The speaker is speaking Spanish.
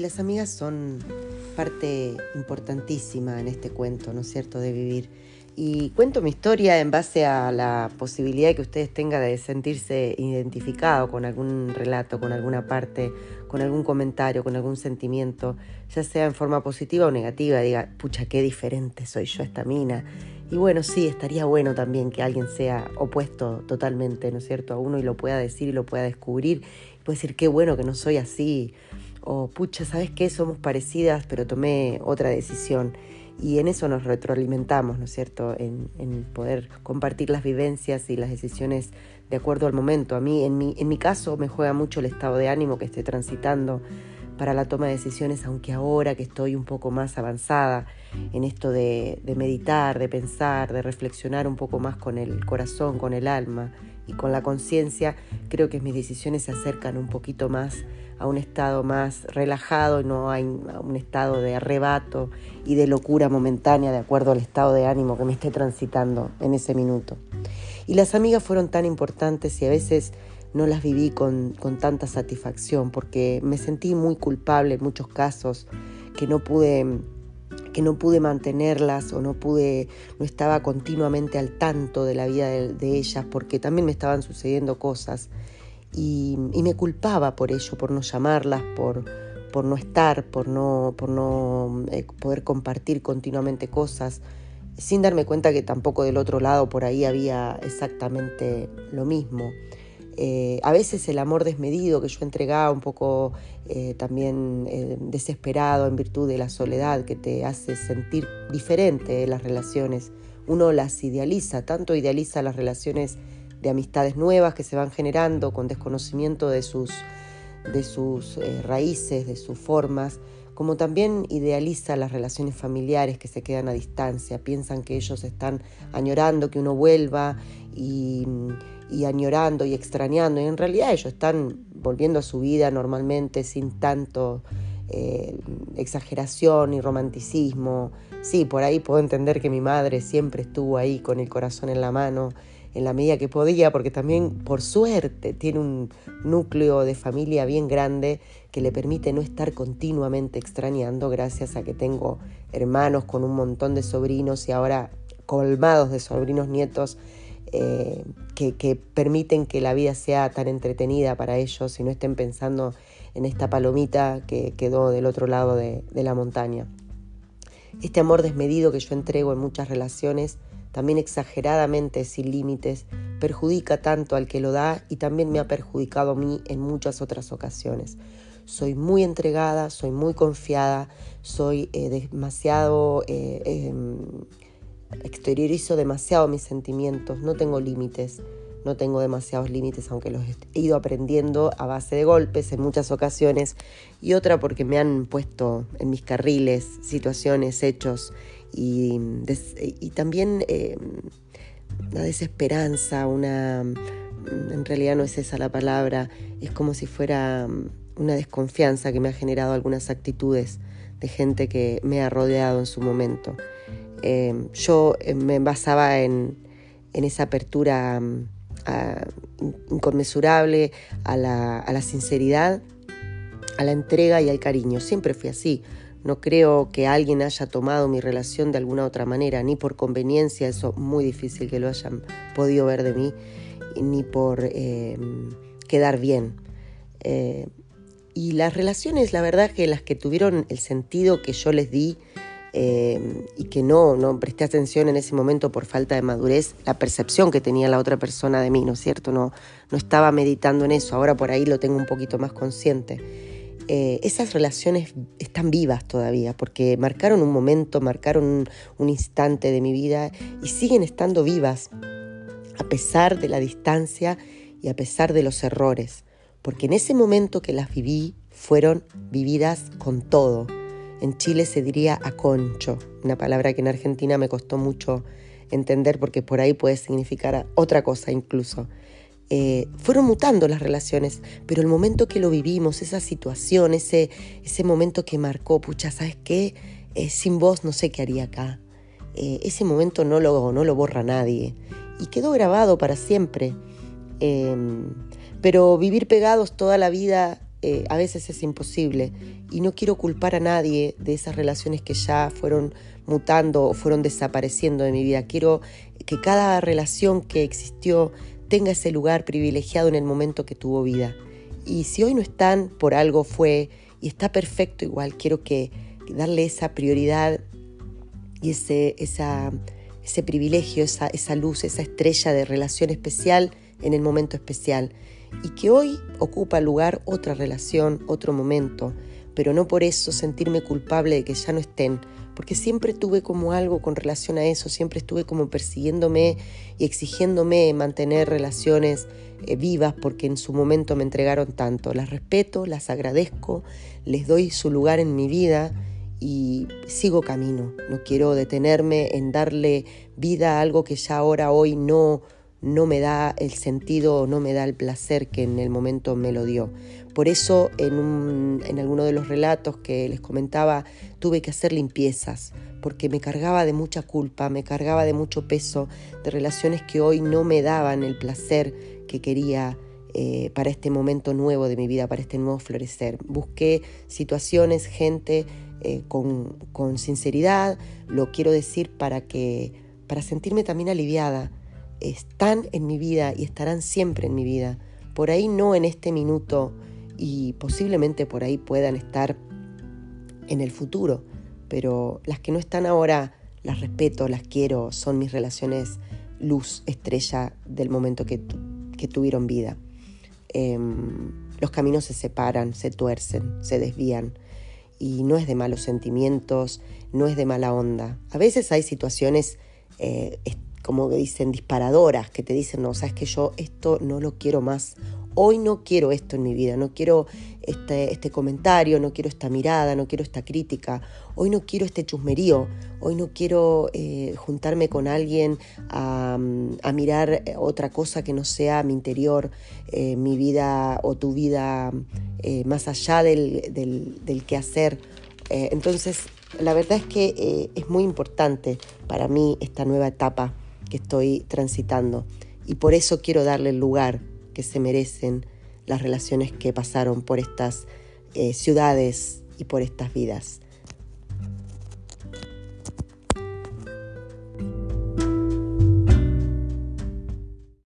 las amigas son parte importantísima en este cuento, ¿no es cierto?, de vivir. Y cuento mi historia en base a la posibilidad que ustedes tengan de sentirse identificado con algún relato, con alguna parte, con algún comentario, con algún sentimiento, ya sea en forma positiva o negativa, diga, pucha, qué diferente soy yo esta mina. Y bueno, sí, estaría bueno también que alguien sea opuesto totalmente, ¿no es cierto?, a uno y lo pueda decir y lo pueda descubrir. Y puede decir, qué bueno que no soy así o pucha, ¿sabes qué? Somos parecidas, pero tomé otra decisión. Y en eso nos retroalimentamos, ¿no es cierto? En, poder compartir las vivencias y las decisiones de acuerdo al momento. A mí, en mi, en mi caso, me juega mucho el estado de ánimo que estoy transitando para la toma de decisiones, aunque ahora que estoy un poco más avanzada en esto de, de meditar, de pensar, de reflexionar un poco más con el corazón, con el alma con la conciencia, creo que mis decisiones se acercan un poquito más a un estado más relajado, no a un estado de arrebato y de locura momentánea de acuerdo al estado de ánimo que me esté transitando en ese minuto. Y las amigas fueron tan importantes y a veces no las viví con, con tanta satisfacción porque me sentí muy culpable en muchos casos que no pude que no pude mantenerlas o no pude, no estaba continuamente al tanto de la vida de, ellas porque también me estaban sucediendo cosas y, me culpaba por ello, por no llamarlas, por, por no estar, por no, por no eh, poder compartir continuamente cosas, sin darme cuenta que tampoco del otro lado por ahí había exactamente lo mismo. Eh, a veces el amor desmedido que yo entregaba, un poco eh, también desesperado en virtud de la soledad que te hace sentir diferente las relaciones, uno las idealiza, tanto idealiza las relaciones de amistades nuevas que se van generando con desconocimiento de sus, de sus eh, raíces, de sus formas, como también idealiza las relaciones familiares que se quedan a distancia, piensan que ellos están añorando que uno vuelva y, añorando y extrañando, y en realidad ellos están volviendo a su vida normalmente sin tanto eh, exageración y romanticismo. Sí, por ahí puedo entender que mi madre siempre estuvo ahí con el corazón en la mano en la medida que podía, porque también por suerte tiene un núcleo de familia bien grande que le permite no estar continuamente extrañando gracias a que tengo hermanos con un montón de sobrinos y ahora colmados de sobrinos nietos eh, que, permiten que la vida sea tan entretenida para ellos y no estén pensando en esta palomita que quedó del otro lado de la montaña. Este amor desmedido que yo entrego en muchas relaciones también exageradamente sin límites, perjudica tanto al que lo da y también me ha perjudicado a mí en muchas otras ocasiones. Soy muy entregada, soy muy confiada, soy eh, demasiado, eh, em, exteriorizo demasiado mis sentimientos, no tengo límites, no tengo demasiados límites, aunque los he ido aprendiendo a base de golpes en muchas ocasiones, y otra porque me han puesto en mis carriles situaciones, hechos y, también eh, una desesperanza, una, en realidad no es esa la palabra, es como si fuera una desconfianza que me ha generado algunas actitudes de gente que me ha rodeado en su momento. Eh, yo eh, me basaba en, esa apertura inconmensurable a la, a la sinceridad, a la entrega y al cariño. Siempre fui así. No creo que alguien haya tomado mi relación de alguna otra manera, ni por conveniencia, eso muy difícil que lo hayan podido ver de mí, ni por em, quedar bien. Eh, y las relaciones, la verdad que las que tuvieron el sentido que yo les di em, y que no, no presté atención en ese momento por falta de madurez, la percepción que tenía la otra persona de mí, ¿no es cierto? No, no estaba meditando en eso, ahora por ahí lo tengo un poquito más consciente. Eh, esas relaciones están vivas todavía, porque marcaron un momento, marcaron un, instante de mi vida y siguen estando vivas a pesar de la distancia y a pesar de los errores, porque en ese momento que las viví fueron vividas con todo. En Chile se diría a concho, una palabra que en Argentina me costó mucho entender porque por ahí puede significar otra cosa incluso. Eh, fueron mutando las relaciones, pero el momento que lo vivimos, esa situación, ese, ese momento que marcó, pucha, ¿sabes qué? Eh, sin vos no sé qué haría acá. Eh, ese momento no lo, no lo borra nadie y quedó grabado para siempre. Em, pero vivir pegados toda la vida eh, a veces es imposible y no quiero culpar a nadie de esas relaciones que ya fueron mutando o fueron desapareciendo de mi vida. Quiero que cada relación que existió tenga ese lugar privilegiado en el momento que tuvo vida. Y si hoy no están, por algo fue y está perfecto igual. Quiero que darle esa prioridad y ese, ese privilegio, esa, esa luz, esa estrella de relación especial en el momento especial. Y que hoy ocupa lugar otra relación, otro momento, pero no por eso sentirme culpable de que ya no estén, porque siempre tuve como algo con relación a eso, siempre estuve como persiguiéndome y exigiéndome mantener relaciones eh, vivas porque en su momento me entregaron tanto. Las respeto, las agradezco, les doy su lugar en mi vida y sigo camino. No quiero detenerme en darle vida a algo que ya ahora, hoy no, no me da el sentido, no me da el placer que en el momento me lo dio. Por eso en, un, en alguno de los relatos que les comentaba tuve que hacer limpiezas, porque me cargaba de mucha culpa, me cargaba de mucho peso, de relaciones que hoy no me daban el placer que quería eh, para este momento nuevo de mi vida, para este nuevo florecer. Busqué situaciones, gente eh, con, con, sinceridad, lo quiero decir para que para sentirme también aliviada. Están en mi vida y estarán siempre en mi vida. Por ahí no en este minuto y posiblemente por ahí puedan estar en el futuro, pero las que no están ahora las respeto, las quiero, son mis relaciones luz, estrella del momento que, que tuvieron vida. Em, los caminos se separan, se tuercen, se desvían. Y no es de malos sentimientos, no es de mala onda. A veces hay situaciones, eh, como que dicen, disparadoras, que te dicen, no, sabes que yo esto no lo quiero más. Hoy no quiero esto en mi vida, no quiero este, este, comentario, no quiero esta mirada, no quiero esta crítica, hoy no quiero este chusmerío, hoy no quiero eh, juntarme con alguien a, mirar otra cosa que no sea mi interior, eh, mi vida o tu vida eh, más allá del, del, del quehacer. entonces, la verdad es que es muy importante para mí esta nueva etapa que estoy transitando y por eso quiero darle el lugar que se merecen las relaciones que pasaron por estas eh, ciudades y por estas vidas.